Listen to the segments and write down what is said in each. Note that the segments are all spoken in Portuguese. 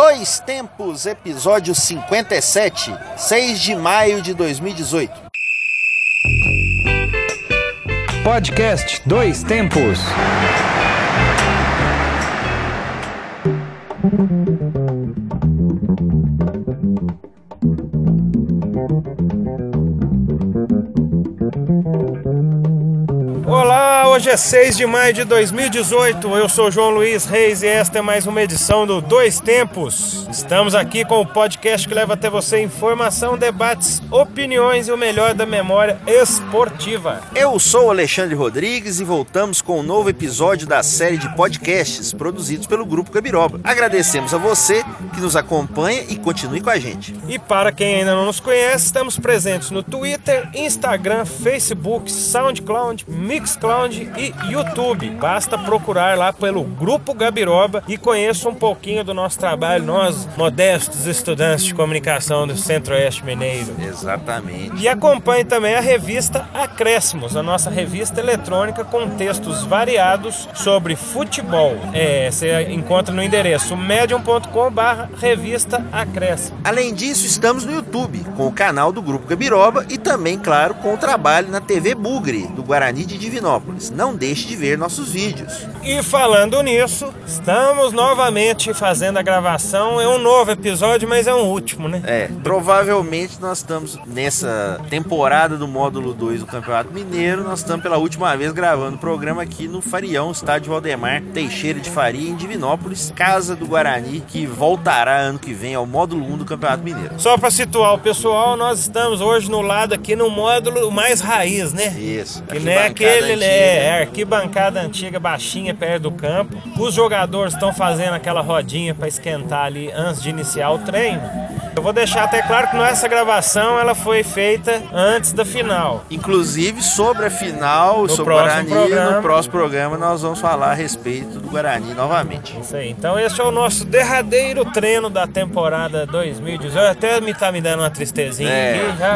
Dois Tempos, episódio 57, 6 de maio de 2018. Podcast Dois Tempos. Hoje é 6 de maio de 2018. Eu sou João Luiz Reis e esta é mais uma edição do Dois Tempos. Estamos aqui com o podcast que leva até você informação, debates, opiniões e o melhor da memória esportiva. Eu sou Alexandre Rodrigues e voltamos com um novo episódio da série de podcasts produzidos pelo Grupo Gabiroba. Agradecemos a você que nos acompanha e continue com a gente. E para quem ainda não nos conhece, estamos presentes no Twitter, Instagram, Facebook, SoundCloud, Mixcloud e YouTube. Basta procurar lá pelo Grupo Gabiroba e conheça um pouquinho do nosso trabalho, nós, modestos estudantes de comunicação do Centro-Oeste Mineiro. Exatamente. E acompanhe também a revista Acréscimos, a nossa revista eletrônica com textos variados sobre futebol. É, você encontra no endereço medium.com/barra revista Acréscimos. Além disso, estamos no YouTube, com o canal do Grupo Gabiroba e também, claro, com o trabalho na TV Bugre, do Guarani de Divinópolis. Não deixe de ver nossos vídeos. E falando nisso, estamos novamente fazendo a gravação. É um novo episódio, mas é um último, né? É, provavelmente nós estamos nessa temporada do módulo 2 do Campeonato Mineiro, nós estamos pela última vez gravando o programa aqui no Farião, estádio Valdemar Teixeira de Faria, em Divinópolis, casa do Guarani, que voltará ano que vem ao módulo 1 do Campeonato Mineiro. Só para situar o pessoal, nós estamos hoje no lado aqui no módulo mais raiz, né? Isso. Que não é aquele, né? É, arquibancada antiga, baixinha, perto do campo. Os jogadores estão fazendo aquela rodinha para esquentar ali antes de iniciar o treino. Eu vou deixar até claro que essa gravação ela foi feita antes da final. Inclusive sobre a final, No sobre o Guarani, programa. no próximo programa nós vamos falar a respeito do Guarani novamente. Isso aí. Então esse é o nosso derradeiro treino da temporada 2018. Até me tá me dando uma tristezinha É, aqui já.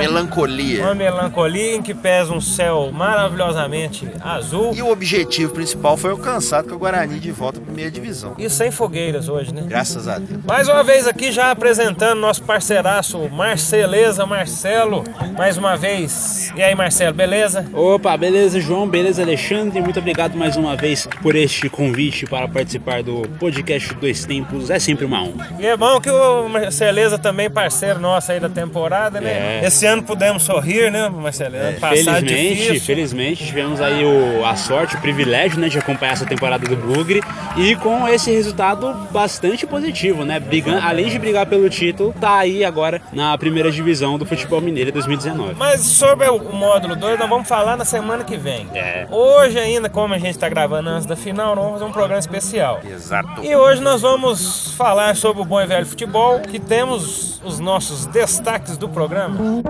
Melancolia. Uma melancolia em que pesa um céu maravilhosamente azul. E o objetivo principal foi alcançado com o Guarani de volta à primeira divisão. E sem fogueiras hoje, né? Graças a Deus. Mais uma vez aqui já apresentando nosso parceiraço Marceleza Marcelo. Mais uma vez. E aí, Marcelo, beleza? Opa, beleza, João, beleza, Alexandre. Muito obrigado mais uma vez por este convite para participar do podcast Dois Tempos. É sempre uma honra. E é bom que o Marceleza também parceiro nosso aí da temporada, né? É. Esse ano pudemos sorrir, né, Marcelo? Ano passado felizmente, difícil. felizmente tivemos aí o, a sorte, o privilégio, né, de acompanhar essa temporada do Bugre e com esse resultado bastante positivo, né? Brigando, além de brigar pelo título, tá aí agora na primeira divisão do futebol mineiro 2019. Mas sobre o o módulo 2, nós vamos falar na semana que vem. É. Hoje ainda, como a gente está gravando antes da final, nós vamos fazer um programa especial. Exato. E hoje nós vamos falar sobre o bom e velho futebol, que temos os nossos destaques do programa.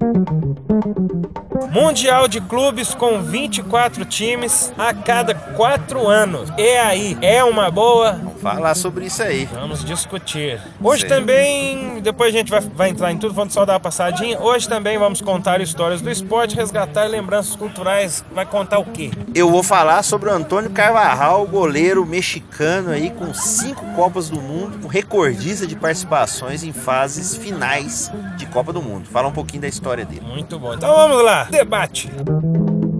Thank you. Mundial de clubes com 24 times a cada 4 anos. E aí, é uma boa? Falar sobre isso aí. Vamos discutir. Hoje Sim. também, depois a gente vai, vai entrar em tudo, vamos só dar uma passadinha. Hoje também vamos contar histórias do esporte, resgatar lembranças culturais. Vai contar o quê? Eu vou falar sobre o Antônio Carvajal, goleiro mexicano aí com cinco Copas do Mundo, recordista de participações em fases finais de Copa do Mundo. Fala um pouquinho da história dele. Muito bom. Então vamos lá, debate.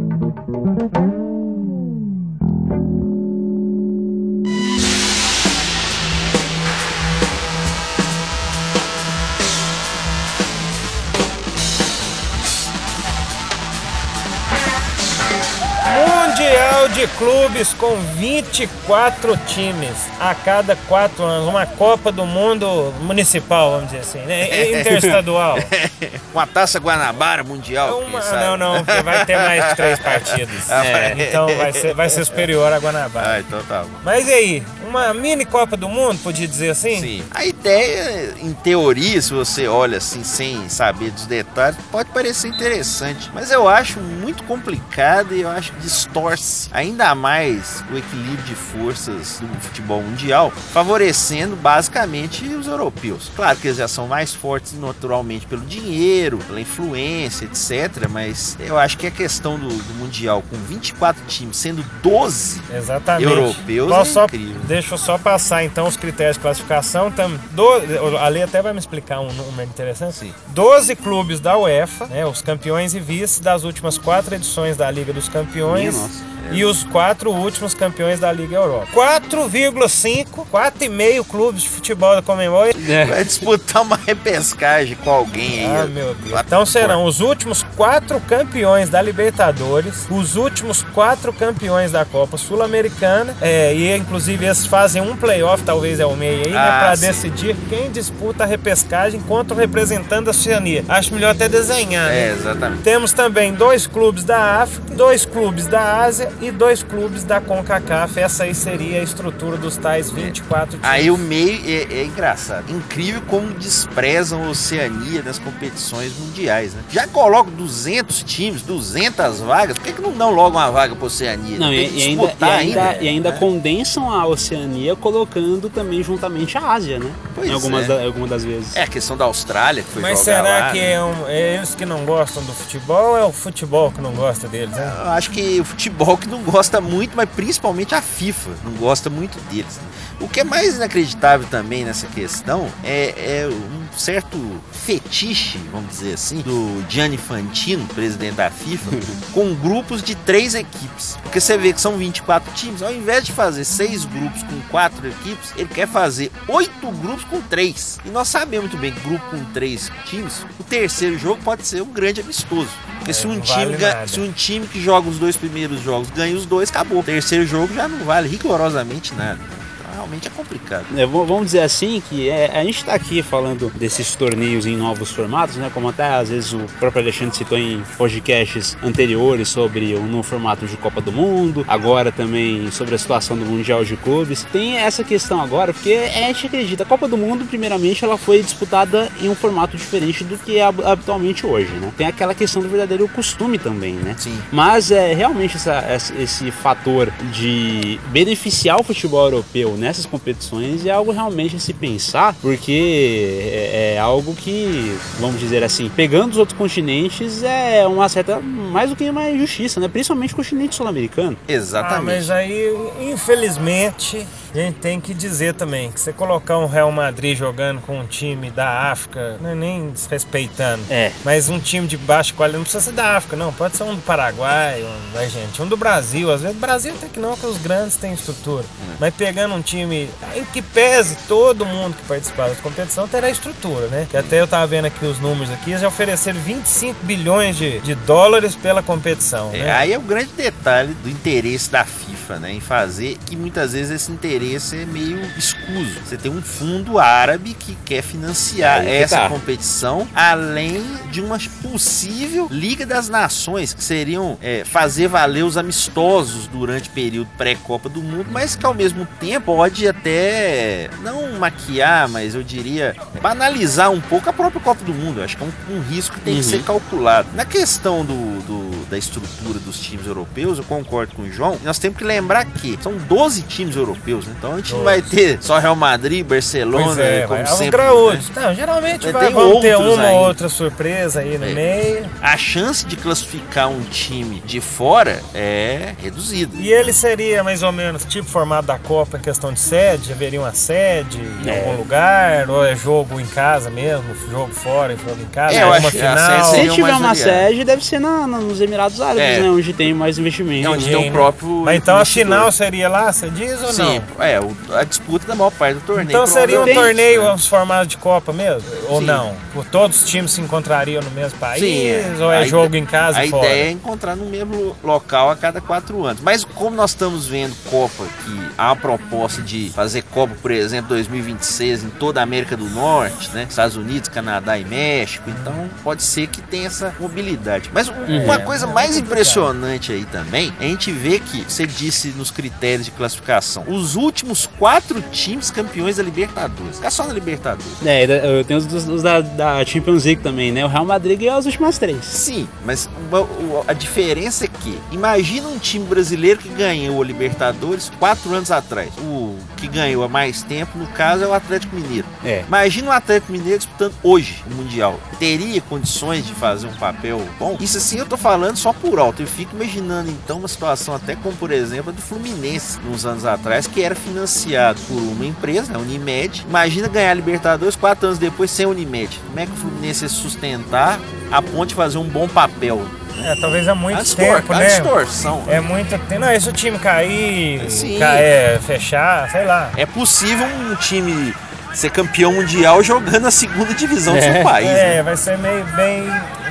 De clubes com 24 times a cada 4 anos. Uma Copa do Mundo municipal, vamos dizer assim, né? Interestadual. Uma taça Guanabara Mundial. Uma- não, não, vai ter mais de três partidas. É, então vai ser, vai ser superior a Guanabara. Ah, então tá bom. Mas e aí, uma mini Copa do Mundo, podia dizer assim? Sim. Aí até em teoria, se você olha assim sem saber dos detalhes, pode parecer interessante, mas eu acho muito complicado e eu acho que distorce ainda mais o equilíbrio de forças do futebol mundial, favorecendo basicamente os europeus. Claro que eles já são mais fortes naturalmente pelo dinheiro, pela influência, etc, mas eu acho que a questão do, do mundial com 24 times, sendo 12 Exatamente. europeus, Posso é incrível. Só, deixa eu só passar então os critérios de classificação, então, 12, a lei até vai me explicar um número interessante. Sim. 12 clubes da UEFA, né, os campeões e vice das últimas quatro edições da Liga dos Campeões. Minha nossa e os quatro últimos campeões da Liga Europa. 4,5, 4,5 clubes de futebol da Comembol. É. Vai disputar uma repescagem com alguém aí. Ah, meu Deus. Então serão os últimos quatro campeões da Libertadores, os últimos quatro campeões da Copa Sul-Americana, é, e inclusive eles fazem um playoff, talvez é o meio aí, né, Ah, pra sim. decidir quem disputa a repescagem contra o representante da Oceania. Acho melhor até desenhar, né? É, exatamente. Temos também dois clubes da África, dois clubes da Ásia e dois clubes da CONCACAF. Essa aí seria a estrutura dos tais 24 times. Aí o meio é, é engraçado. Incrível como desprezam a Oceania nas competições mundiais, né? Já colocam 200 times, 200 vagas. Por que, que não dão logo uma vaga pra Oceania? Não, e, e ainda, e disputar ainda, e ainda né? condensam a Oceania colocando também juntamente a Ásia, né? Pois em algumas, é. da- algumas das vezes. É a questão da Austrália que foi Mas será lá, que né? é, um- é eles que não gostam do futebol ou é o futebol que não gosta deles? Né? Eu acho que o futebol que não gosta muito, mas principalmente a FIFA não gosta muito deles. O que é mais inacreditável também nessa questão é, é um certo fetiche, vamos dizer assim, do Gianni Fantino, presidente da FIFA, com grupos de três equipes. Porque você vê que são 24 times, ao invés de fazer seis grupos com quatro equipes, ele quer fazer oito grupos com três. E nós sabemos muito bem que grupo com três times, o terceiro jogo pode ser um grande amistoso. Porque se, um time, vale se um time que joga os dois primeiros jogos ganha os dois, acabou. Terceiro jogo já não vale rigorosamente nada. Realmente é complicado. É, vamos dizer assim que é, a gente está aqui falando desses torneios em novos formatos, né? Como até às vezes o próprio Alexandre citou em podcasts anteriores sobre o novo formato de Copa do Mundo, agora também sobre a situação do Mundial de Clubes. Tem essa questão agora, porque a gente acredita, a Copa do Mundo, primeiramente, ela foi disputada em um formato diferente do que é hab- habitualmente hoje, né? Tem aquela questão do verdadeiro costume também, né? Sim. Mas é realmente essa- esse fator de beneficiar o futebol europeu nessas competições é algo realmente a se pensar, porque é, é algo que, vamos dizer assim, pegando os outros continentes é uma certa, mais do que uma injustiça, né? Principalmente o continente sul-americano. Ah, Exatamente. mas aí, infelizmente, a gente tem que dizer também que você colocar um Real Madrid jogando com um time da África, não é nem desrespeitando, É. mas um time de baixa qualidade, não precisa ser da África, não, pode ser um do Paraguai, um da Argentina, um do Brasil, às vezes Brasil até que não, que os grandes têm estrutura, mas pegando um time em que pese todo mundo que participar da competição terá estrutura, né? Que até eu tava vendo aqui os números aqui, eles já ofereceram 25 bilhões de, de dólares pela competição, É, né? aí é o grande detalhe do interesse da FIFA, né, em fazer que muitas vezes esse interesse é meio escuso. Você tem um fundo árabe que quer financiar Aí que essa tá. competição, além de uma possível Liga das Nações, que seriam é, fazer valer os amistosos durante o período pré-Copa do Mundo, mas que ao mesmo tempo pode até não maquiar, mas eu diria banalizar um pouco a própria Copa do Mundo. Eu acho que é um, um risco que tem que Uhum. ser calculado. Na questão do, do- da estrutura dos times europeus, eu concordo com o João. Nós temos que lembrar que são 12 times europeus, né? Então a gente não vai ter só Real Madrid, Barcelona, Pois é, como sempre. graúdos. né? Não, geralmente vai, vamos ter uma ainda. ou outra surpresa aí no É. meio. A chance de classificar um time de fora é reduzida. E ele seria mais ou menos tipo formato da Copa em questão de sede? Haveria uma sede em É. algum lugar? Ou é jogo em casa mesmo? Jogo fora, jogo em casa? É, eu uma acho final? Se tiver uma sede, deve ser na- na- nos Emirados Árabes, É. né? Onde tem mais investimento. É onde Sim, tem o próprio. Mas então a final seria lá, você diz ou Sim, não? é, o- a disputa da maior parte do torneio. Então seria um torneio, né? uns formatos de Copa mesmo? Ou Sim. não? Por todos os times se encontrariam no mesmo país? Sim, é. Ou é A jogo ide- em casa A e fora? ideia é encontrar no mesmo local a cada quatro anos. Mas como nós estamos vendo Copa, que há uma proposta de fazer Copa, por exemplo, 2026 em toda a América do Norte, né? Estados Unidos, Canadá e México. Então pode ser que tenha essa mobilidade. Mas um- uma coisa coisa mais impressionante aí também, é a gente vê que, você disse nos critérios de classificação, os últimos quatro times campeões da Libertadores. Fica só na Libertadores. É, eu tenho os, dos- os da, da Champions League também, né? O Real Madrid ganhou as últimas três. Sim, mas a diferença é que, imagina um time brasileiro que ganhou a Libertadores quatro anos atrás. O que ganhou há mais tempo, no caso, é o Atlético Mineiro. É. Imagina o Atlético Mineiro disputando hoje o Mundial. Teria condições de fazer um papel bom? Isso assim eu tô falando só por alto. Eu fico imaginando então uma situação até como, por exemplo, a do Fluminense, uns anos atrás, que era financiado por uma empresa, a Unimed. Imagina ganhar a Libertadores quatro anos depois sem a Unimed. Como é que o Fluminense ia sustentar a ponte de fazer um bom papel? É, talvez há muito A, tempo, a né? distorção. É muito tempo. Não, esse o time cair, Sim. ca- é, fechar, sei lá. É possível um time ser campeão mundial jogando a segunda divisão do seu país. É, né? vai ser meio bem,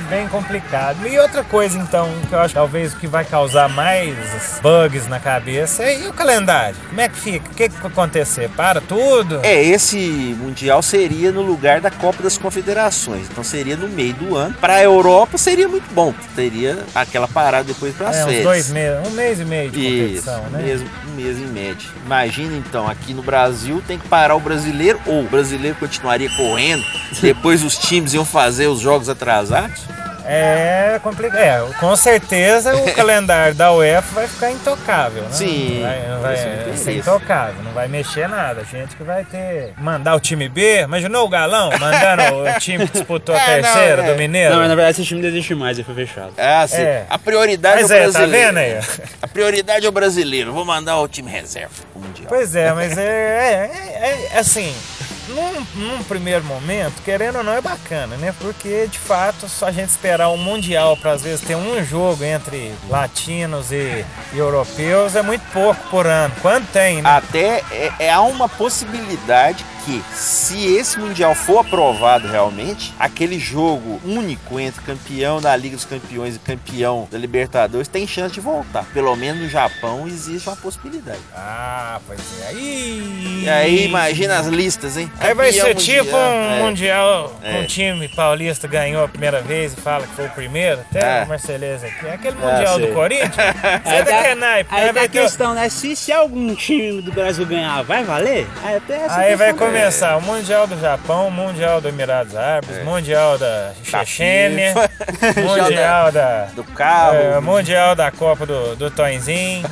bem complicado. E outra coisa, então, que eu acho que talvez o que vai causar mais bugs na cabeça é e o calendário. Como é que fica? O que, que vai acontecer? Para tudo? É, esse Mundial seria no lugar da Copa das Confederações. Então seria no meio do ano. Para a Europa seria muito bom. Teria aquela parada depois para as É, uns férias. dois meses, um mês e meio de Isso, competição, né? mesmo, um mês em média. Imagina então, aqui no Brasil tem que parar o brasileiro, ou o brasileiro continuaria correndo, depois os times iam fazer os jogos atrasados. É complicado. É, com certeza o calendário da UEFA vai ficar intocável, né? Sim, Vai, vai vai ser intocável, não vai mexer nada. A gente que vai ter. Mandar o time B, imaginou o galão mandando o time que disputou a É, não, terceira é. do Mineiro? Não, mas na verdade esse time não existe mais, ele foi fechado. Ah, sim. É. A prioridade Mas é o é, tá brasileiro. vendo aí? A prioridade é o brasileiro. Vou mandar o time reserva pro Mundial. Pois é, mas é, é, é- é assim. Num, num primeiro momento, querendo ou não, é bacana, né? Porque de fato, só a gente esperar um Mundial para às vezes ter um jogo entre latinos e, e europeus é muito pouco por ano. Quando tem, né? Até é, é, há uma possibilidade que, se esse Mundial for aprovado realmente, aquele jogo único entre campeão da Liga dos Campeões e campeão da Libertadores tem chance de voltar. Pelo menos no Japão existe uma possibilidade. Ah, pois é. Aí, E aí, imagina as listas, hein? Aí vai Campeão ser tipo mundial, um é. mundial com É. um time paulista ganhou a primeira vez e fala que foi o primeiro. Até É. o Marceleza aqui. É aquele mundial sei. do Corinthians. Você é da que naipe, aí né? tá Vai a ter questão, né? Se, se algum time do Brasil ganhar, vai valer? Aí até essa Aí vai questão. Começar o Mundial do Japão, o Mundial dos Emirados Árabes, É. Mundial da Chechênia, Mundial da. Do cabo. é, mundial da Copa do, do Tonzinho.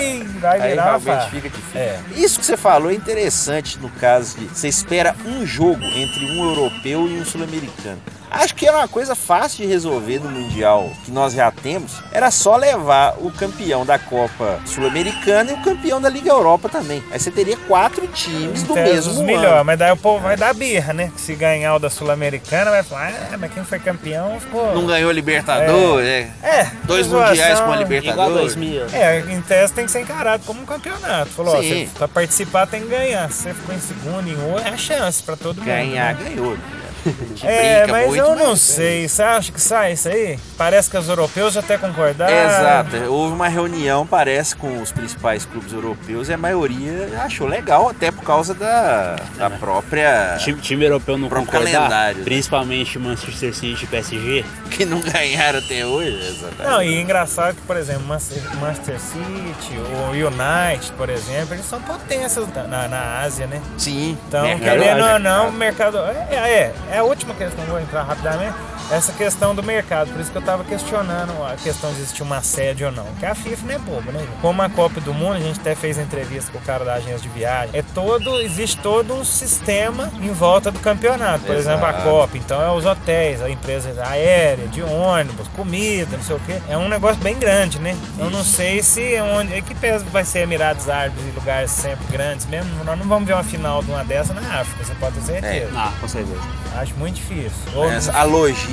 E vai virar uma realmente fica difícil. É. Isso que você falou é interessante no caso de você espera um jogo entre um europeu e um sul-americano. Acho que era uma coisa fácil de resolver no Mundial que nós já temos. Era só levar o campeão da Copa Sul-Americana e o campeão da Liga Europa também. Aí você teria quatro times do Então, mesmo os ano. melhor, mas daí o povo vai dar birra, né? Que se ganhar o da Sul-Americana, vai falar, ah, mas quem foi campeão ficou. Não ganhou Libertadores, é. É, Dois zoação. mundiais com a Libertadores. 2000. É, em tese tem que ser encarado como um campeonato. Falou, ó, você, pra participar tem que ganhar. Se você ficou em segundo, em outro, é a chance pra todo mundo. Ganhar, né? ganhou. É, mas muito, eu não mas- sei. Você acha que sai isso aí? Parece que os europeus já até concordaram. Exato, houve uma reunião, parece, com os principais clubes europeus e a maioria achou legal, até por causa da, da própria. Time, time europeu não concordar, calendário. principalmente Manchester City e PSG. que não ganharam até hoje. Exatamente. Não, e é engraçado que, por exemplo, Manchester City, o United, por exemplo, eles são potências na, na Ásia, né? Sim, Então, mercado querendo ou não, o mercado. É, é, é a última questão, vou entrar rapidamente. Essa questão do mercado, por isso que eu tava questionando a questão de existir uma sede ou não. Que a FIFA não é boba, né? Como a Copa do Mundo, a gente até fez entrevista com o cara da agência de viagem. É todo, existe todo um sistema em volta do campeonato. Por exemplo, a Exato. Copa, então é os hotéis, a empresa aérea, de ônibus, comida, não sei o quê. É um negócio bem grande, né? Eu não sei se é onde. é Que peso vai ser Emirados Árabes e lugares sempre grandes mesmo. Nós não vamos ver uma final de uma dessa na África, você pode ter certeza. Ah, com certeza. Acho muito difícil. Ou- a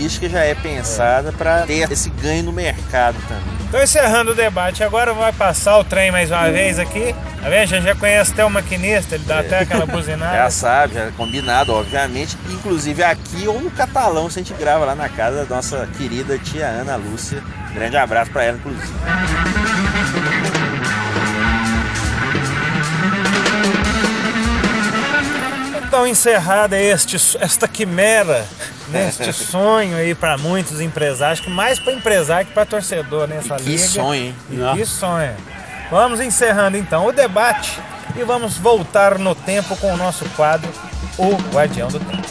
logística já é pensada para ter esse ganho no mercado também. Então, encerrando o debate, agora vai passar o trem mais uma vez aqui. Tá vendo? A gente já conhece até o maquinista, ele dá até aquela buzinada. Já sabe, já é combinado, obviamente. Inclusive aqui ou no catalão, se a gente grava lá na casa da nossa querida tia Ana Lúcia. Grande abraço para ela, inclusive. Então, encerrada este, esta quimera neste sonho aí para muitos empresários, que mais para empresário que para torcedor nessa E que liga. sonho, hein? E Não. que sonho. Vamos encerrando então o debate e vamos voltar no tempo com o nosso quadro, o Guardião do Tempo.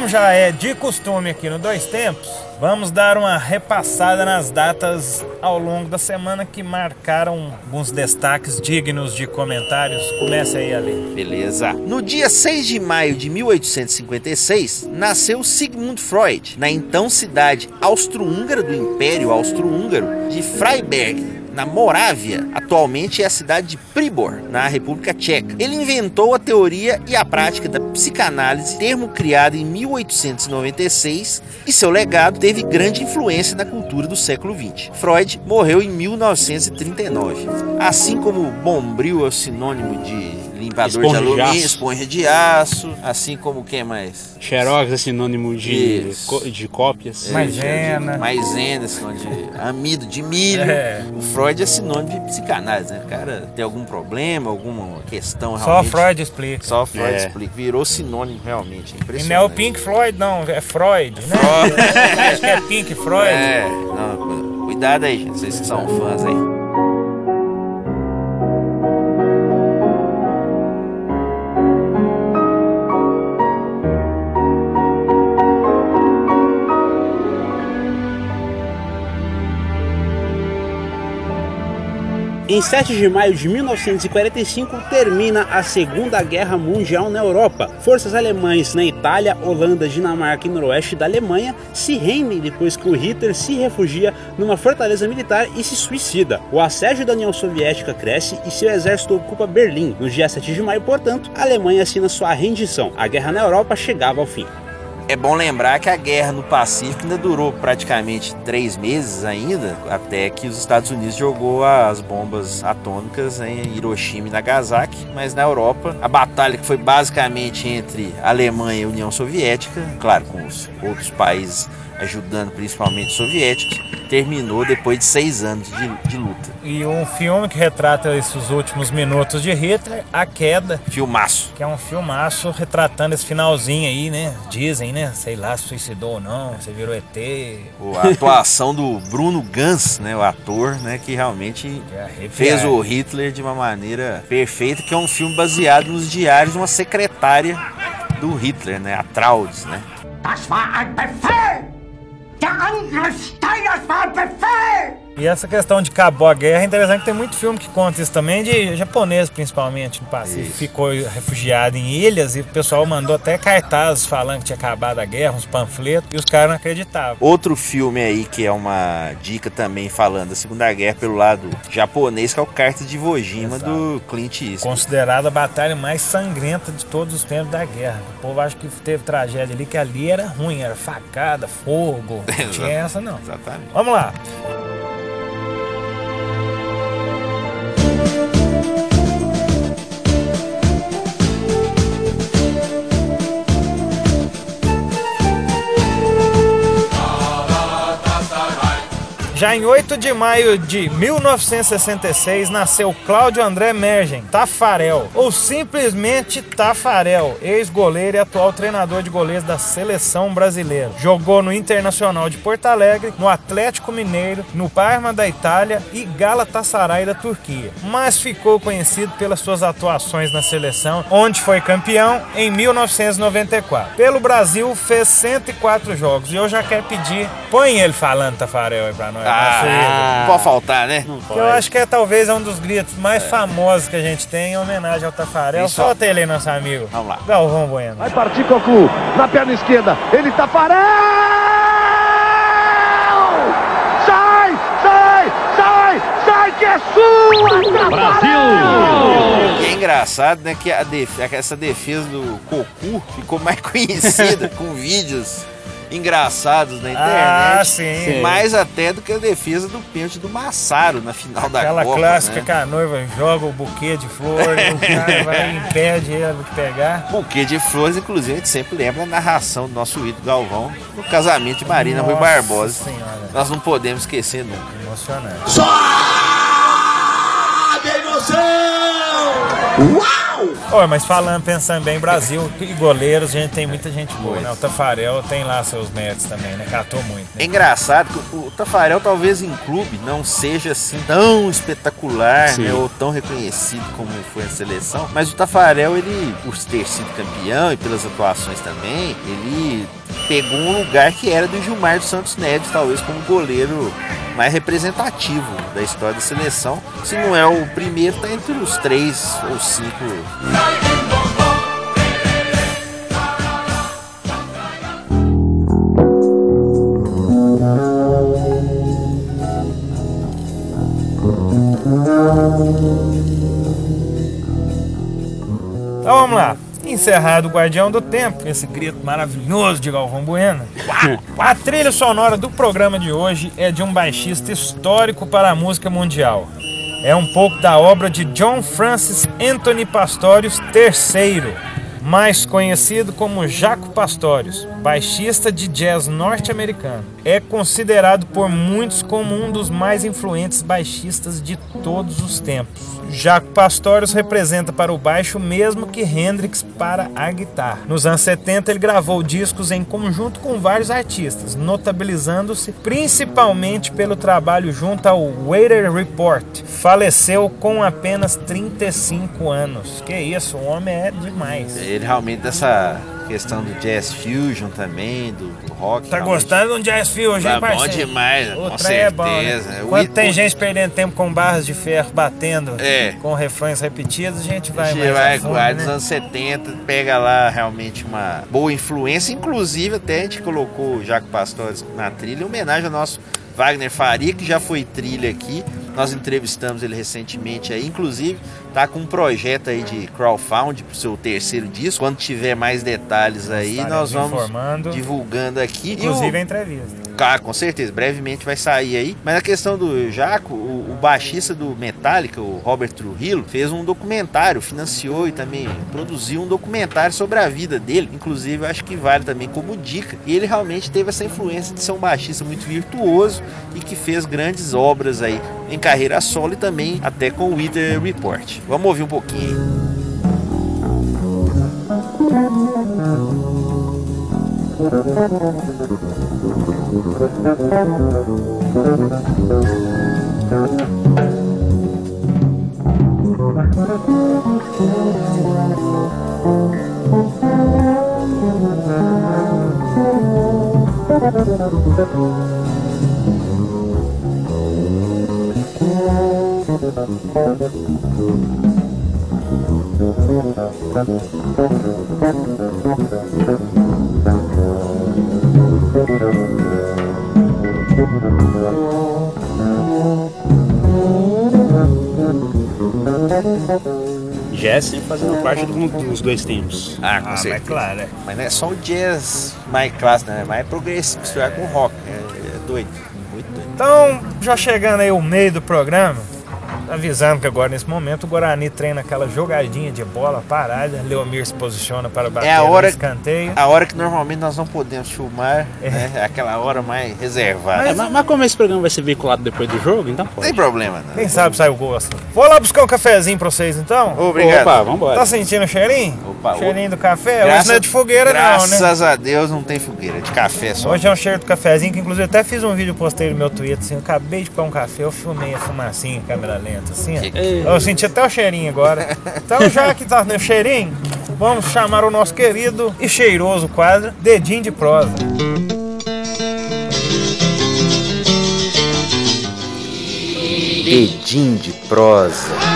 Como já é de costume aqui no Dois Tempos, vamos dar uma repassada nas datas ao longo da semana que marcaram alguns destaques dignos de comentários. Comece aí, Ali. Beleza. No dia 6 de maio de 1856, nasceu Sigmund Freud, na então cidade austro-húngara do Império Austro-Húngaro de Freiberg, na Morávia, atualmente é a cidade de Pribor, na República Tcheca. Ele inventou a teoria e a prática da psicanálise, termo criado em 1896, e seu legado teve grande influência na cultura do século XX. Freud morreu em 1939. Assim como bombril é o sinônimo de limpador Esponja de de alumínio, aço. esponja de aço, assim como o que mais? Xerox é sinônimo de, de cópias. É, Maisena. de- Maisena, sinônimo de amido de milho. É. O Freud é sinônimo de psicanálise, né? O cara tem algum problema, alguma questão Só realmente. Freud explica. Só Freud É. explica. Virou sinônimo realmente. É E impressionante. não é o Pink Floyd, não, é Freud, né? Freud. Acho que é Pink Floyd. É, não, cu- cuidado aí, gente. Vocês que são fãs aí. Em 7 de maio de 1945 termina a Segunda Guerra Mundial na Europa. Forças alemães na Itália, Holanda, Dinamarca e noroeste da Alemanha se rendem depois que o Hitler se refugia numa fortaleza militar e se suicida. O assédio da União Soviética cresce e seu exército ocupa Berlim. No dia 7 de maio, portanto, a Alemanha assina sua rendição. A guerra na Europa chegava ao fim. É bom lembrar que a guerra no Pacífico ainda durou praticamente três meses ainda, até que os Estados Unidos jogou as bombas atômicas em Hiroshima e Nagasaki, mas na Europa a batalha que foi basicamente entre Alemanha e União Soviética, claro, com os outros países ajudando, principalmente os soviéticos, terminou depois de seis anos de, de luta. E um filme que retrata esses últimos minutos de Hitler, A Queda, Filmaço. que é um filmaço retratando esse finalzinho aí, né? Dizem, né? Sei lá se suicidou ou não, se virou ET. A atuação do Bruno Gans, né, o ator, né, que realmente fez o Hitler de uma maneira perfeita, que é um filme baseado nos diários de uma secretária do Hitler, né, a Traudes, né? Das war ein Befehl! Der Angriff Steiners war ein Befehl! E essa questão de acabou a guerra é interessante que tem muito filme que conta isso também, de japonês principalmente no Pacífico. Ficou refugiado em ilhas e o pessoal mandou até cartazes falando que tinha acabado a guerra, uns panfletos, e os caras não acreditavam. Outro filme aí que é uma dica também falando da Segunda Guerra pelo lado japonês, que é o Carta de Iwo Jima Exato. do Clint Eastwood. Considerada a batalha mais sangrenta de todos os tempos da guerra. O povo acha que teve tragédia ali, que ali era ruim, era facada, fogo. Não tinha essa não. Exatamente. Vamos lá. Já em 8 de maio de 1966 nasceu Cláudio André Mergen, Tafarel, ou simplesmente Tafarel, ex-goleiro e atual treinador de goleiros da seleção brasileira. Jogou no Internacional de Porto Alegre, no Atlético Mineiro, no Parma da Itália e Galatasaray da Turquia. Mas ficou conhecido pelas suas atuações na seleção, onde foi campeão em 1994. Pelo Brasil fez 104 jogos e eu já quero pedir, põe ele falando Tafarel aí pra nós. Ah, Nossa, não pode faltar, né? eu acho que é talvez um dos gritos mais famosos que a gente tem em homenagem ao Tafarel. Isso. Solta ele aí, nosso amigo. Vamos lá. Galvão Bueno. Vai partir Cocu, na perna esquerda, ele Tafarel! Sai, sai, sai, sai que é sua, Brasil! E é engraçado, né, que a def- essa defesa do Cocu ficou mais conhecida com vídeos engraçados na internet. Ah, sim. Sim. Mais até do que a defesa do pênalti do Massaro na final da Aquela Copa. clássica né? que a noiva joga o buquê de flor e o cara vai e impede ela de pegar. Buquê de flores, inclusive, a gente sempre lembra a narração do nosso ídolo Galvão no casamento de Marina Rui Nossa Barbosa. Senhora, Nós não podemos esquecer nunca. emocionante. Ô, mas falando, pensando bem, Brasil e goleiros, a gente tem muita gente boa, né? O Tafarel tem lá seus méritos também, né? Catou muito, É né? engraçado que o Tafarel talvez em clube não seja assim tão espetacular, Sim. né, ou tão reconhecido como foi a seleção, mas o Tafarel, ele, por ter sido campeão e pelas atuações também, ele pegou um lugar que era do Gilmar dos Santos Neves, talvez como goleiro mais representativo da história da seleção. Se não é o primeiro, tá entre os três ou cinco Encerrado o Guardião do Tempo, esse grito maravilhoso de Galvão Bueno. A trilha sonora do programa de hoje é de um baixista histórico para a música mundial. É um pouco da obra de John Francis Anthony Pastorius III, mais conhecido como Jaco Pastorius, baixista de jazz norte-americano. É considerado por muitos como um dos mais influentes baixistas de todos os tempos. Jaco Pastorius representa para o baixo o mesmo que Hendrix para a guitarra. Nos anos 70 ele gravou discos em conjunto com vários artistas, notabilizando-se principalmente pelo trabalho junto ao Waiter Report. Faleceu com apenas 35 anos. Que isso, o homem é demais. Ele realmente dessa questão do jazz fusion também, do, do rock. Tá realmente gostando um jazz fusion, hein, Tá bom parceiro? demais, O com é bom, né? certeza. O Quando It- tem o- gente perdendo tempo com barras de ferro batendo É. com refrões repetidos, a gente A vai gente mais vai a fundo, né? anos 70, pega lá realmente uma boa influência. Inclusive, até a gente colocou o Jaco Pastores na trilha, em homenagem ao nosso Wagner Faria, que já foi trilha aqui. Nós entrevistamos ele recentemente aí, inclusive tá com um projeto aí de crowdfunding pro seu terceiro disco. Quando tiver mais detalhes aí, Estaremos nós vamos divulgando aqui. E o- Inclusive a entrevista. Ah, com certeza, brevemente vai sair aí. Mas na questão do Jaco, o, o baixista do Metallica, o Robert Trujillo, fez um documentário, financiou e também produziu um documentário sobre a vida dele. Inclusive, acho que vale também como dica. E ele realmente teve essa influência de ser um baixista muito virtuoso e que fez grandes obras aí em carreira solo e também até com o Wither Report. Vamos ouvir um pouquinho aí. Jazz sempre fazendo parte do- dos dois tempos. Ah, com Ah, mas certeza. claro, é. Mas não é só o jazz mais clássico, né? É mais progressivo, misturar com rock. É, é doido. Muito doido. Então, já chegando aí o meio do programa, avisando que agora nesse momento o Guarani treina aquela jogadinha de bola parada, Leomir se posiciona para bater É a no hora- escanteio. A hora que normalmente nós não podemos filmar, É. né? É aquela hora mais reservada. É, mas, mas como esse programa vai ser veiculado depois do jogo, então pode. tem problema, não. Quem sabe sai o gol assim. Vou lá buscar um cafezinho pra vocês então. Obrigado. Opa, vambora. Tá sentindo o cheirinho? Opa, cheirinho do café? Graças- Hoje não é de fogueira não, né? Graças a Deus não tem fogueira, de café só. Hoje é um cheiro do cafezinho, que inclusive eu até fiz um vídeo, postei no meu Twitter, assim, eu acabei de pôr um café, eu filmei a fumacinha câmera lenta, assim, ó. Eu senti até o cheirinho agora. Então, já que tá no cheirinho, vamos chamar o nosso querido e cheiroso quadro, Dedinho de Prosa. Dedinho de prosa.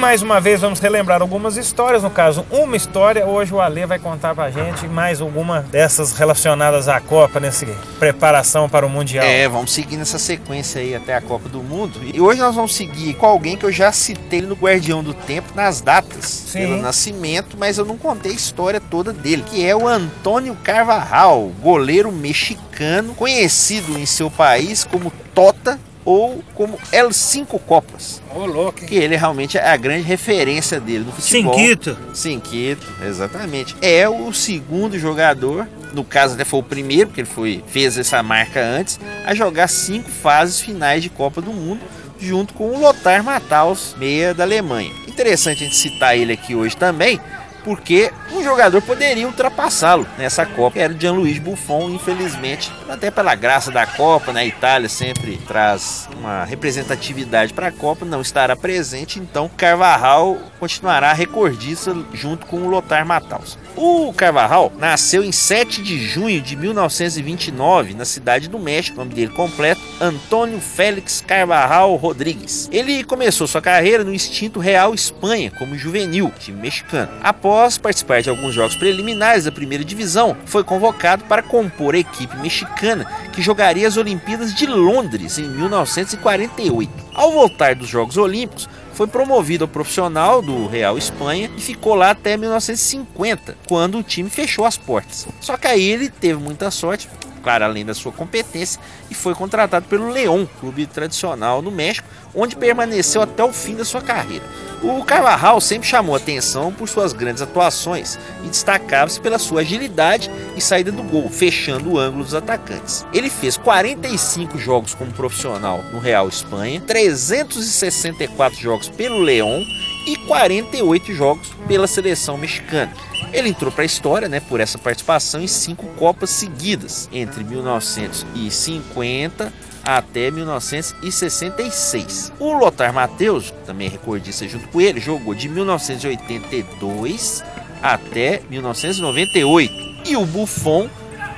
Mais uma vez vamos relembrar algumas histórias, no caso, uma história. Hoje o Ale vai contar pra gente mais alguma dessas relacionadas à Copa, nessa preparação para o Mundial. É, vamos seguir nessa sequência aí até a Copa do Mundo. E hoje nós vamos seguir com alguém que eu já citei no Guardião do Tempo nas datas, Sim. pelo nascimento, mas eu não contei a história toda dele, que é o Antônio Carvajal, goleiro mexicano, conhecido em seu país como Tota ou como El Cinco Copas. Ô, louco, hein? Que ele realmente é a grande referência dele no futebol. Cinquito. Cinquito, exatamente. É o segundo jogador, no caso até foi o primeiro, porque ele foi, fez essa marca antes, a jogar cinco fases finais de Copa do Mundo, junto com o Lothar Matthaus, meia da Alemanha. Interessante a gente citar ele aqui hoje também, porque um jogador poderia ultrapassá-lo nessa Copa, era o Gianluigi Buffon, infelizmente, até pela graça da Copa, né? A Itália sempre traz uma representatividade para a Copa, não estará presente, então Carvajal continuará recordista junto com o Lothar Matthaus. O Carvajal nasceu em 7 de junho de 1929 na cidade do México, o nome dele completo, Antônio Félix Carvajal Rodrigues. Ele começou sua carreira no Instinto Real Espanha como juvenil, time mexicano. Após participar de alguns jogos preliminares da primeira divisão, foi convocado para compor a equipe mexicana que jogaria as Olimpíadas de Londres em 1948. Ao voltar dos Jogos Olímpicos, foi promovido ao profissional do Real Espanha e ficou lá até 1950, quando o time fechou as portas. Só que aí ele teve muita sorte, claro, além da sua competência, e foi contratado pelo León, clube tradicional no México, onde permaneceu até o fim da sua carreira. O Carvajal sempre chamou atenção por suas grandes atuações e destacava-se pela sua agilidade e saída do gol, fechando o ângulo dos atacantes. Ele fez 45 jogos como profissional no Real Espanha, 364 jogos pelo León e 48 jogos pela seleção mexicana. Ele entrou para a história né, por essa participação em cinco Copas seguidas, entre 1950 até 1966. O Lothar Matheus, também recordista junto com ele, jogou de 1982 até 1998. E o Buffon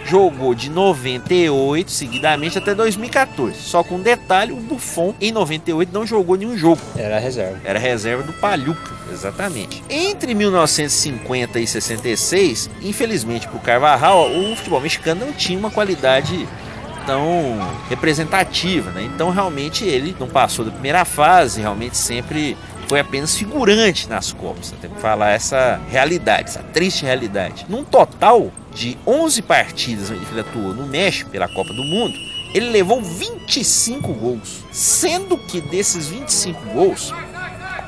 jogou de 98 seguidamente até 2014. Só com um detalhe, o Buffon em 98 não jogou nenhum jogo. Era reserva. Era reserva do Palhuca, exatamente. Entre 1950 e 66, infelizmente para o Carvajal, o futebol mexicano não tinha uma qualidade tão representativa, né? Então realmente ele não passou da primeira fase, realmente sempre foi apenas figurante nas Copas. Tem que falar essa realidade, essa triste realidade. Num total de 11 partidas onde ele atuou no México pela Copa do Mundo, ele levou 25 gols, sendo que desses 25 gols,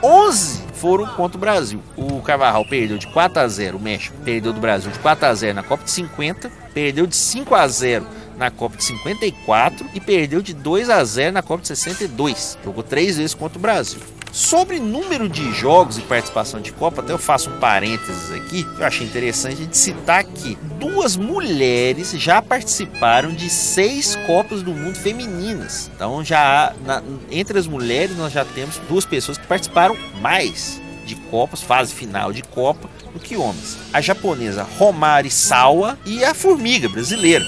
11 foram contra o Brasil. O Carvajal perdeu de 4 a 0, o México perdeu do Brasil de 4 a 0 na Copa de 50, perdeu de 5 a 0 na Copa de 54 e perdeu de 2 a 0 na Copa de 62. Jogou três vezes contra o Brasil. Sobre número de jogos e participação de Copa, até eu faço um parênteses aqui, eu achei interessante a gente citar que duas mulheres já participaram de seis Copas do Mundo femininas. Então já na, entre as mulheres nós já temos duas pessoas que participaram mais de Copas, fase final de Copa, do que homens. A japonesa Romari Sawa e a Formiga brasileira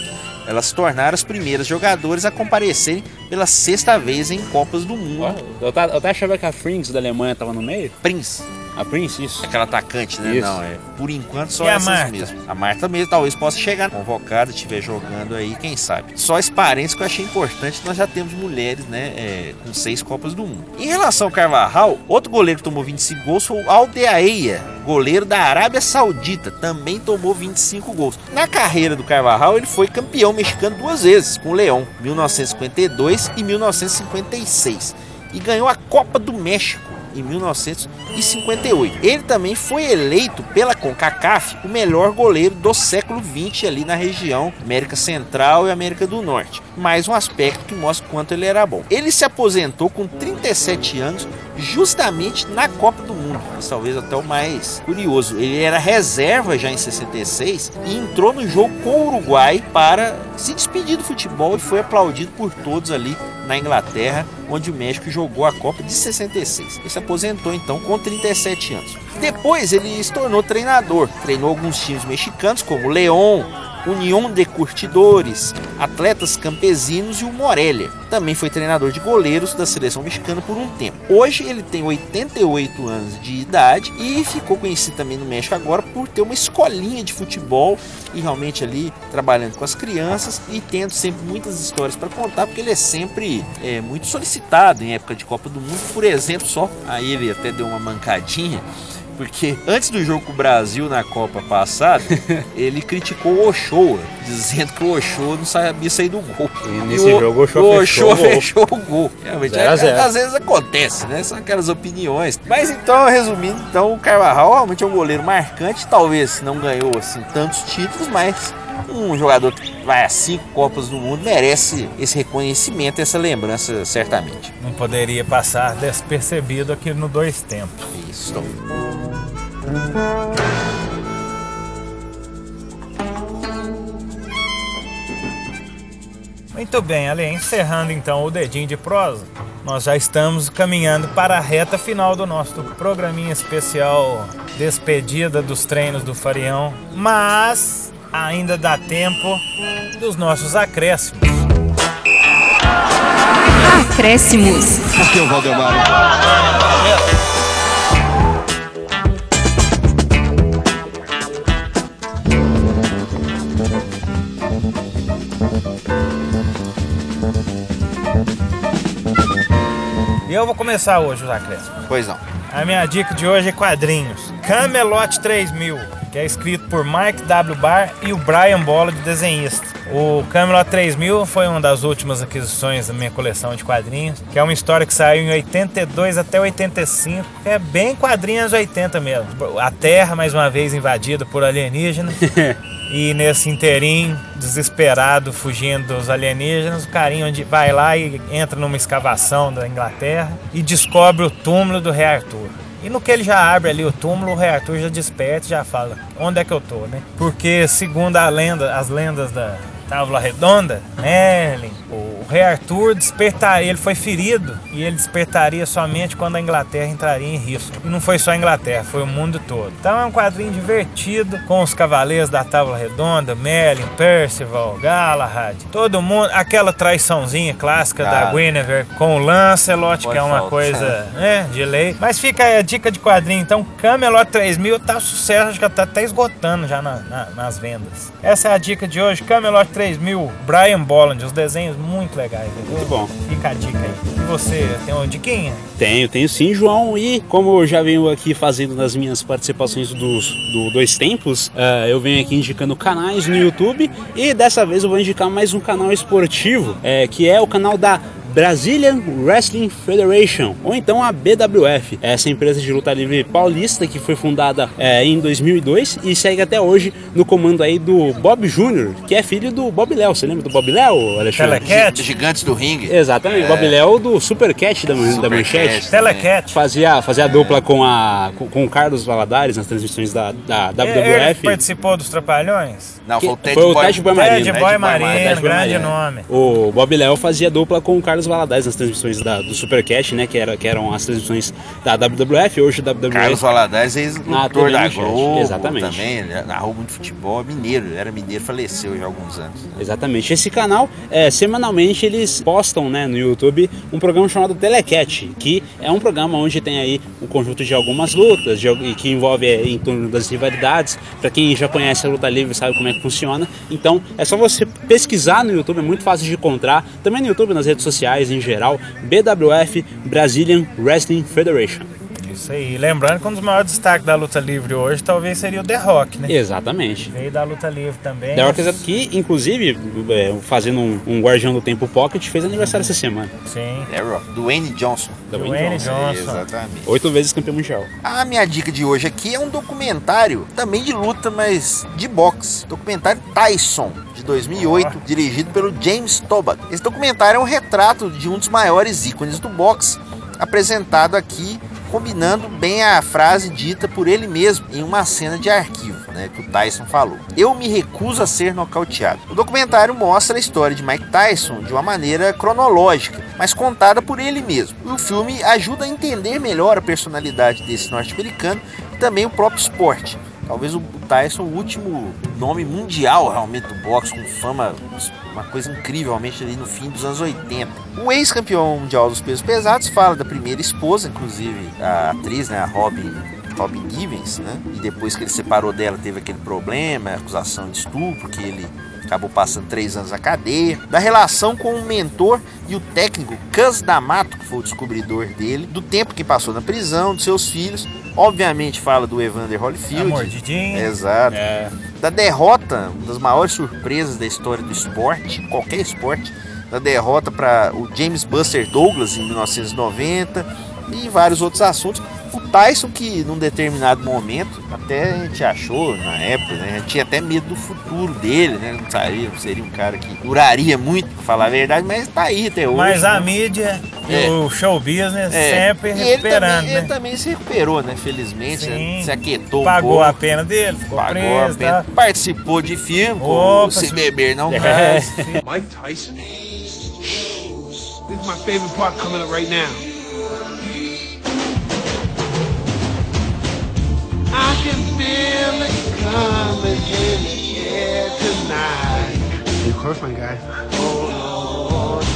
elas se tornaram as primeiras jogadoras a comparecerem pela sexta vez em Copas do Mundo. Eu, eu até achava que a Frings da Alemanha tava no meio. Prince, A Prince, isso. aquela atacante, né? Isso. Não, é. Por enquanto só E a essas Marta? mesmo. A Marta mesmo talvez possa chegar convocada, estiver jogando aí, quem sabe. Só esse parênteses que eu achei importante, nós já temos mulheres, né? é, com seis Copas do Mundo. Em relação ao Carvajal, outro goleiro que tomou 25 gols foi o Aldeaeia, goleiro da Arábia Saudita, também tomou 25 gols. Na carreira do Carvajal, ele foi campeão mexicano duas vezes, com o Leão, 1952 e 1956. E ganhou a Copa do México em 1958. Ele também foi eleito pela CONCACAF o melhor goleiro do século XX ali na região América Central e América do Norte. Mais um aspecto que mostra quanto ele era bom. Ele se aposentou com 37 anos justamente na Copa do Mundo. Mas talvez até o mais curioso. Ele era reserva já em 66 e entrou no jogo com o Uruguai para se despedir do futebol e foi aplaudido por todos ali na Inglaterra, onde o México jogou a Copa de 66. Ele se aposentou então com 37 anos. Depois ele se tornou treinador, treinou alguns times mexicanos como León, União de Curtidores, Atletas Campesinos e o Morelia. Também foi treinador de goleiros da seleção mexicana por um tempo. Hoje ele tem 88 anos de idade e ficou conhecido também no México agora por ter uma escolinha de futebol e realmente ali trabalhando com as crianças e tendo sempre muitas histórias para contar, porque ele é sempre é, muito solicitado em época de Copa do Mundo. Por exemplo, só aí ele até deu uma mancadinha porque antes do jogo com o Brasil na Copa passada, ele criticou o Ochoa, dizendo que o Ochoa não sabia sair do gol. E nesse o, jogo o Ochoa, o fechou, Ochoa o gol. fechou o gol. Realmente, Zero é- zero. às vezes acontece, né? São aquelas opiniões. Mas então, resumindo, então o Carvajal realmente é um goleiro marcante, talvez não ganhou assim tantos títulos, mas um jogador que vai a cinco Copas do Mundo merece esse reconhecimento, essa lembrança, certamente. Não poderia passar despercebido aqui no dois tempos. Isso. Muito bem, Ale, encerrando então o dedinho de prosa, nós já estamos caminhando para a reta final do nosso programinha especial Despedida dos Treinos do Farião, mas ainda dá tempo dos nossos acréscimos. Acréscimos. Aqui é o Valdemar. E eu vou começar hoje os acréscimos. Pois não. A minha dica de hoje é quadrinhos. Camelot 3000, que é escrito por Mike W. Barr e o Brian Bola de desenhista. O Camelot 3000 foi uma das últimas aquisições da minha coleção de quadrinhos, que é uma história que saiu em 82 até 85, que é bem quadrinhos 80 mesmo. A Terra mais uma vez invadida por alienígenas. E nesse inteirinho, desesperado, fugindo dos alienígenas, o carinha onde vai lá e entra numa escavação da Inglaterra e descobre o túmulo do rei Arthur. E no que ele já abre ali o túmulo, o rei Arthur já desperta e já fala: onde é que eu tô, né? Porque, segundo a lenda, as lendas da Távola Redonda, Merlin, o rei Arthur despertaria, ele foi ferido e ele despertaria somente quando a Inglaterra entraria em risco. E não foi só a Inglaterra, foi o mundo todo. Então é um quadrinho divertido com os cavaleiros da Távola Redonda, Merlin, Percival, Galahad, todo mundo, aquela traiçãozinha clássica da Ah. Guinevere com o Lancelot, que é uma coisa né, de lei. Mas fica aí a dica de quadrinho. Então, Camelot 3000 tá sucesso, acho que tá até esgotando já na- na- nas vendas. Essa é a dica de hoje. Camelot 3000, Brian Bolland, os desenhos muito legais. Muito bom. Fica a dica aí. E você, tem uma diquinha? Tenho, tenho sim, João. E como eu já venho aqui fazendo nas minhas participações dos, do Dois Tempos, eh, eu venho aqui indicando canais no YouTube. E dessa vez eu vou indicar mais um canal esportivo, eh, que é o canal da Brazilian Wrestling Federation, ou então a BWF, essa empresa de luta livre paulista que foi fundada eh, em 2002 e segue até hoje no comando aí do Bob Jr., que é filho do Bob Léo. Você lembra do Bob Léo, Alexandre? Telecat? Gigantes do ringue. Exatamente, Bob Léo do Supercat da, man- da. Manchete. Telecat. Fazia, fazia a dupla com, a, com, com o Carlos Valadares nas transmissões da, da Ele WWF. participou dos Trapalhões? Não, foi o Que- Ted foi o Boy. Ted Boy Marino. Ted Boy Marino, grande Marino. nome. O Bob Léo fazia dupla com o Carlos Valadares nas transmissões da, do Supercat, né? Que, era, que eram as transmissões da WWF, hoje da WWF. Carlos Valadares, Na ex-locutor da Globo exatamente. também, ele narrou muito futebol, mineiro, ele era mineiro, faleceu já há alguns anos. né? Exatamente. Esse canal, é, semanalmente, eles postam né, no YouTube um programa chamado Telecat, que é um programa onde tem aí um conjunto de algumas lutas, de, que envolve é, em torno das rivalidades. Pra quem já conhece a luta livre sabe como é que funciona. Então é só você pesquisar no YouTube, é muito fácil de encontrar. Também no YouTube, nas redes sociais em geral, BWF Brazilian Wrestling Federation. Isso aí. Lembrando que um dos maiores destaques da luta livre hoje talvez seria o The Rock, né? Exatamente. Veio da luta livre também. The Rock, que inclusive, é, fazendo um, um Guardião do Tempo Pocket, fez aniversário essa semana. Sim. É, Rock. Dwayne Johnson. Dwayne Johnson. Exatamente. Oito vezes campeão mundial. A minha dica de hoje aqui é um documentário, também de luta, mas de boxe. Documentário Tyson, de 2008, dirigido pelo James Toback. Esse documentário é um retrato de um dos maiores ícones do boxe, apresentado aqui combinando bem a frase dita por ele mesmo em uma cena de arquivo, né, que o Tyson falou. Eu me recuso a ser nocauteado. O documentário mostra a história de Mike Tyson de uma maneira cronológica, mas contada por ele mesmo. E o filme ajuda a entender melhor a personalidade desse norte-americano e também o próprio esporte. Talvez o Tyson, o último nome mundial realmente do boxe, com fama, uma coisa incrivelmente ali no fim dos anos 80. O ex-campeão mundial dos pesos pesados fala da primeira esposa, inclusive a atriz, né, a Robin Robin Givens, né? E depois que ele separou dela, teve aquele problema, acusação de estupro, que ele acabou passando três anos na cadeia. Da relação com o mentor e o técnico Cus D'Amato, que foi o descobridor dele, do tempo que passou na prisão, dos seus filhos. Obviamente fala do Evander Holyfield. Mordidinha. Exato. É. Da derrota, uma das maiores surpresas da história do esporte, qualquer esporte, da derrota para o James Buster Douglas em 1990 e vários outros assuntos. O Tyson, que num determinado momento, até a gente achou na época, né? A gente tinha até medo do futuro dele, né? Não sabia, seria um cara que duraria muito, pra falar a verdade, mas tá aí até hoje. Mas a né? mídia É. o show business É. sempre E ele recuperando, também, né? ele também se recuperou, né? Felizmente, né? Sim. se aquietou um Pagou pouco. a pena dele, ficou Pagou a preso, pena. tá? Participou de filme, com Opa, Se se- Beber Não É. Mike Tyson? This is my favorite part coming up right now. I can feel it coming in the air tonight. Of course, my guy. Oh, Lord.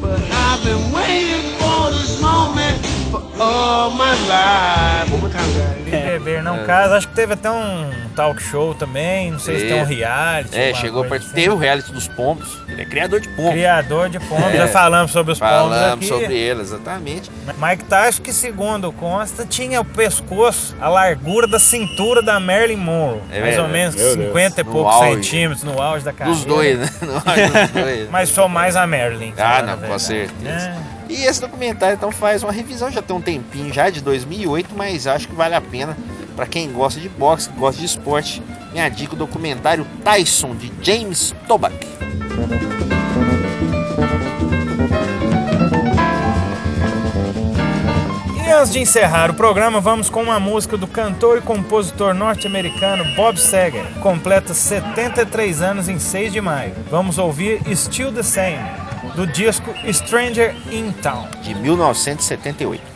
But I've been waiting for this moment for all my life. One more time, guys. Se beber não casa. Acho que teve até um talk show também. Não sei se É. tem um reality. É, chegou coisa para assim. ter o reality dos pombos. Ele é criador de pombos. Criador de pombos. É. Já falamos sobre os pombos Falamos sobre ele, exatamente. Mike Tyson, que segundo consta, tinha o pescoço, a largura da cintura da Marilyn Monroe. É mais ou menos Meu Deus. 50 e poucos centímetros no auge da carreira. Dos dois, né? No auge dos dois. Mas só mais a Marilyn. Ah, a não, com certeza. E esse documentário então faz uma revisão, já tem um tempinho já, de 2008, mas acho que vale a pena para quem gosta de boxe, gosta de esporte. Minha dica, o documentário Tyson, de James Toback. E antes de encerrar o programa, vamos com uma música do cantor e compositor norte-americano Bob Seger. Completa 73 anos em 6 de maio. Vamos ouvir Still the Same, do disco Stranger in Town. de 1978.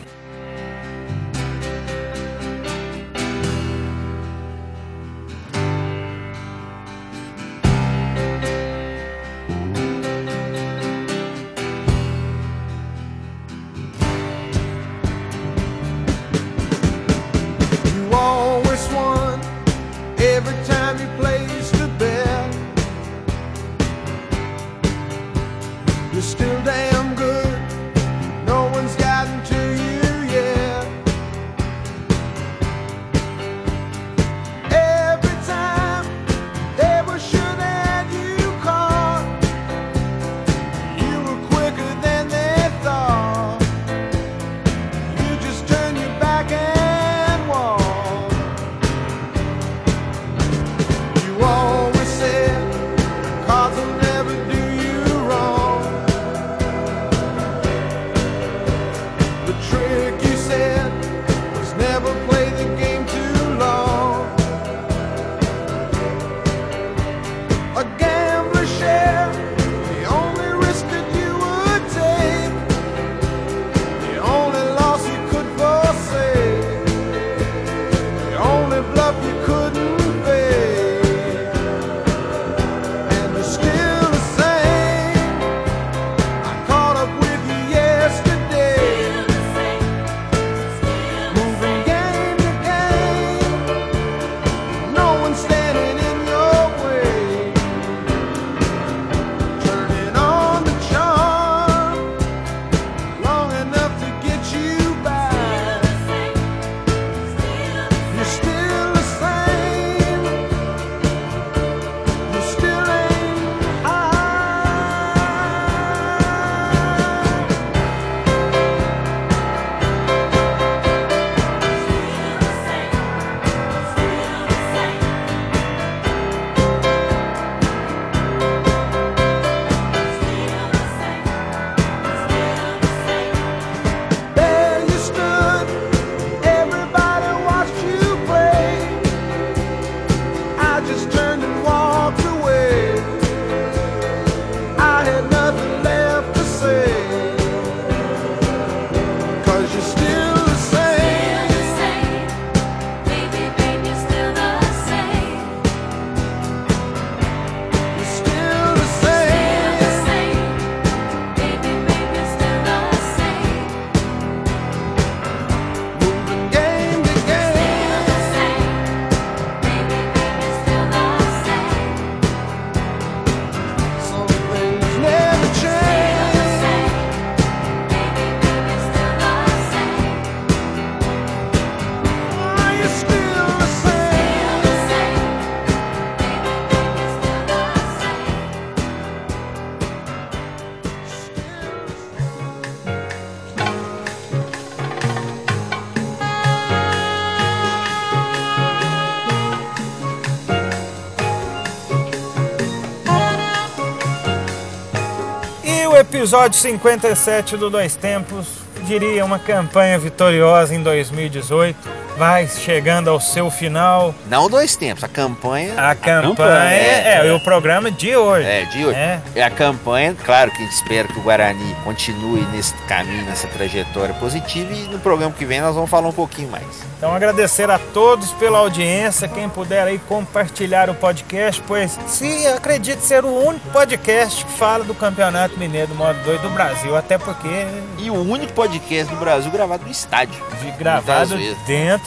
Episódio 57 do Dois Tempos, diria uma campanha vitoriosa em 2018. Vai chegando ao seu final. Não dois tempos, a campanha. A campanha, campanha, é, é, o programa de hoje. É, de hoje. É. É a campanha, claro que a gente espera que o Guarani continue nesse caminho, nessa trajetória positiva e no programa que vem nós vamos falar um pouquinho mais. Então agradecer a todos pela audiência, quem puder aí compartilhar o podcast, pois se acredite ser o único podcast que fala do Campeonato Mineiro do Modo 2 do Brasil, até porque E o único podcast do Brasil gravado no estádio. de gravado vezes.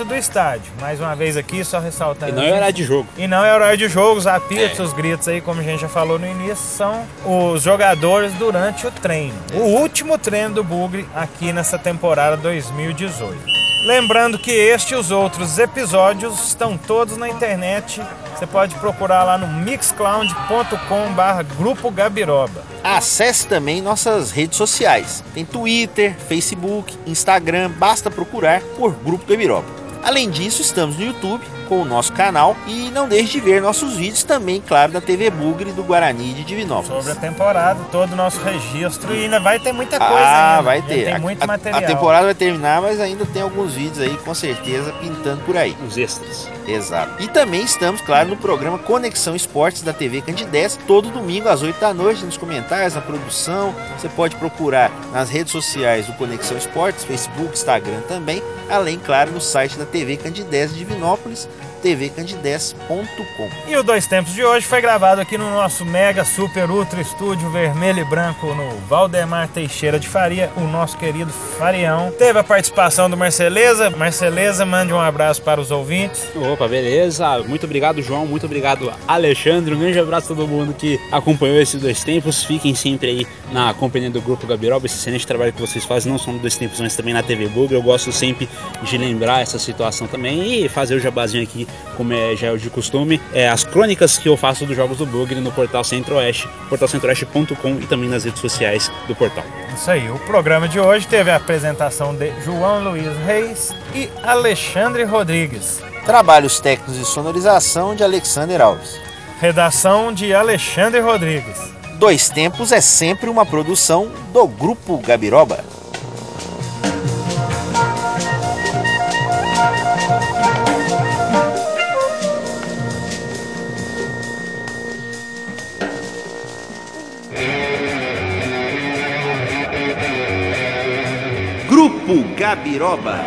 Dentro do estádio. Mais uma vez aqui, só ressaltando. E não é horário de jogo. E não é horário de jogo, os apitos, É. os gritos aí, como a gente já falou no início, são os jogadores durante o treino. O último treino do Bugre aqui nessa temporada 2018. Lembrando que este e os outros episódios estão todos na internet. Você pode procurar lá no mixcloud.com barra Grupo Gabiroba. Acesse também nossas redes sociais. Tem Twitter, Facebook, Instagram, basta procurar por Grupo Gabiroba. Além disso, estamos no YouTube com o nosso canal e não deixe de ver nossos vídeos também, claro, da TV Bugre do Guarani de Divinópolis. Sobre a temporada, todo o nosso registro e ainda vai ter muita coisa Ah, ainda. vai Ainda ter. Tem A- muito a, material. a temporada vai terminar, mas ainda tem alguns vídeos aí, com certeza, pintando por aí. Os extras. Exato. E também estamos, claro, no programa Conexão Esportes da TV Candidez, todo domingo às 8 da noite, nos comentários, na produção. Você pode procurar nas redes sociais do Conexão Esportes, Facebook, Instagram também, além, claro, no site da TV Candidez de Divinópolis, tvcandidez.com. E o Dois Tempos de hoje foi gravado aqui no nosso mega, super, ultra estúdio vermelho e branco no Valdemar Teixeira de Faria, o nosso querido Farião. Teve a participação do Marceleza. Marceleza, mande um abraço para os ouvintes. Opa, beleza. Muito obrigado, João. Muito obrigado, Alexandre. Um grande abraço a todo mundo que acompanhou esses dois tempos. Fiquem sempre aí na companhia do Grupo Gabiroba. Esse excelente trabalho que vocês fazem, não só no dois tempos, mas também na TV Bug. Eu gosto sempre de lembrar essa situação também e fazer o jabazinho aqui, como é, já é o de costume. É, as crônicas que eu faço dos jogos do Bugre no portal Centro-Oeste, portalcentroeste.com e também nas redes sociais do portal. Isso aí, o programa de hoje teve a apresentação de João Luiz Reis e Alexandre Rodrigues. Trabalhos técnicos de sonorização de Alexander Alves. Redação de Alexandre Rodrigues. Dois Tempos é sempre uma produção do Grupo Gabiroba. Grupo Gabiroba.